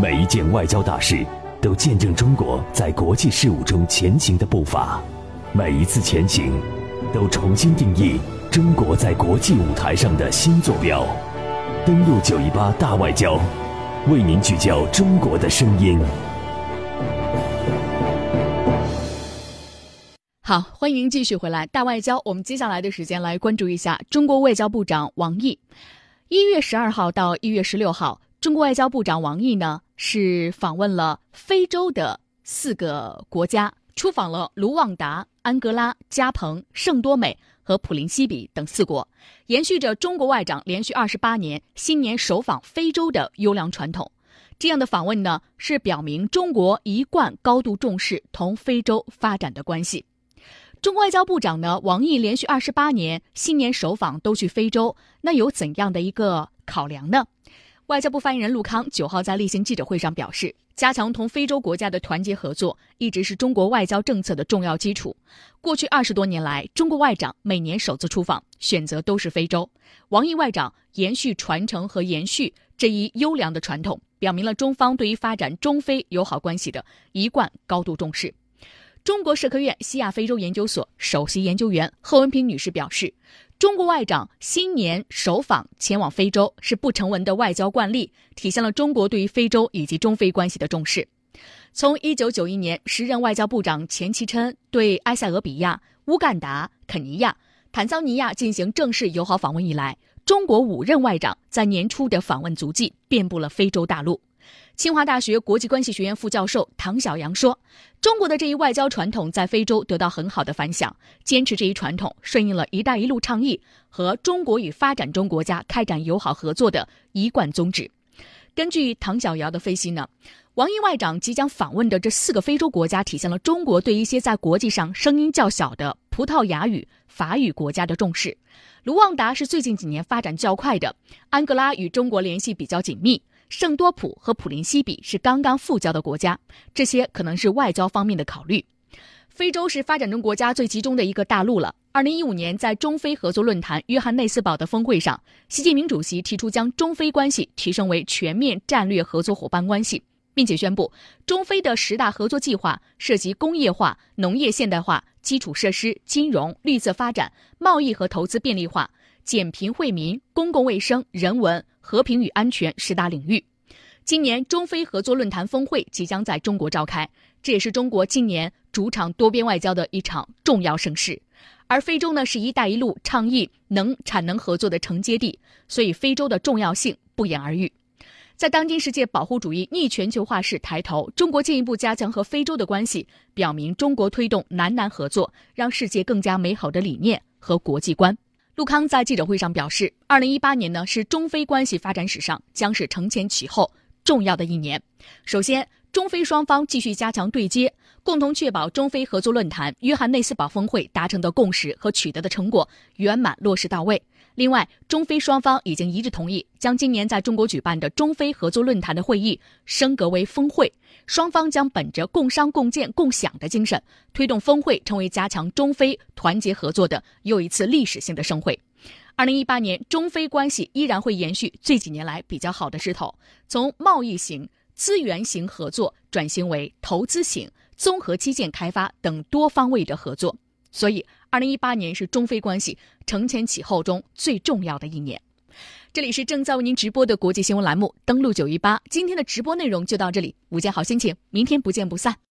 每一件外交大事都见证中国在国际事务中前行的步伐，每一次前行都重新定义中国在国际舞台上的新坐标。登陆九一八大外交，为您聚焦中国的声音。好，欢迎继续回来大外交。我们接下来的时间来关注一下中国外交部长王毅。一月十二号到一月十六号，中国外交部长王毅呢是访问了非洲的四个国家，出访了卢旺达、安哥拉、加蓬、圣多美和普林西比等四国，延续着中国外长连续二十八年新年首访非洲的优良传统。这样的访问呢，是表明中国一贯高度重视同非洲发展的关系。中国外交部长呢，王毅连续二十八年新年首访都去非洲，那有怎样的一个考量呢？外交部发言人陆康九号在例行记者会上表示，加强同非洲国家的团结合作，一直是中国外交政策的重要基础。过去二十多年来，中国外长每年首次出访选择都是非洲，王毅外长延续传承和延续这一优良的传统，表明了中方对于发展中非友好关系的一贯高度重视。中国社科院西亚非洲研究所首席研究员贺文平女士表示，中国外长新年首访前往非洲是不成文的外交惯例，体现了中国对于非洲以及中非关系的重视。从1991年时任外交部长钱其琛对埃塞俄比亚、乌干达、肯尼亚、坦桑尼亚进行正式友好访问以来，中国五任外长在年初的访问足迹遍布了非洲大陆。清华大学国际关系学院副教授唐晓阳说：“中国的这一外交传统在非洲得到很好的反响，坚持这一传统，顺应了一带一路倡议和中国与发展中国家开展友好合作的一贯宗旨。”根据唐晓瑶的分析呢，王毅外长即将访问的这四个非洲国家，体现了中国对一些在国际上声音较小的葡萄牙语、法语国家的重视。卢旺达是最近几年发展较快的，安哥拉与中国联系比较紧密。圣多普和普林西比是刚刚复交的国家，这些可能是外交方面的考虑。非洲是发展中国家最集中的一个大陆了。二零一五年，在中非合作论坛约翰内斯堡的峰会上，习近平主席提出将中非关系提升为全面战略合作伙伴关系，并且宣布中非的十大合作计划涉及工业化、农业现代化、基础设施、金融、绿色发展、贸易和投资便利化、减贫惠民、公共卫生、人文。和平与安全十大领域，今年中非合作论坛峰会即将在中国召开，这也是中国今年主场多边外交的一场重要盛事。而非洲呢，是一带一路倡议能产能合作的承接地，所以非洲的重要性不言而喻。在当今世界保护主义逆全球化势抬头，中国进一步加强和非洲的关系，表明中国推动南南合作，让世界更加美好的理念和国际观。陆康在记者会上表示，二零一八年呢是中非关系发展史上将是承前启后重要的一年。首先，中非双方继续加强对接，共同确保中非合作论坛约翰内斯堡峰会达成的共识和取得的成果圆满落实到位。另外，中非双方已经一致同意将今年在中国举办的中非合作论坛的会议升格为峰会。双方将本着共商共建共享的精神，推动峰会成为加强中非团结合作的又一次历史性的盛会。二零一八年，中非关系依然会延续这几年来比较好的势头，从贸易型、资源型合作转型为投资型、综合基建开发等多方位的合作。所以，二零一八年是中非关系承前启后中最重要的一年。这里是正在为您直播的国际新闻栏目，登录九一八。今天的直播内容就到这里，午间好心情，明天不见不散。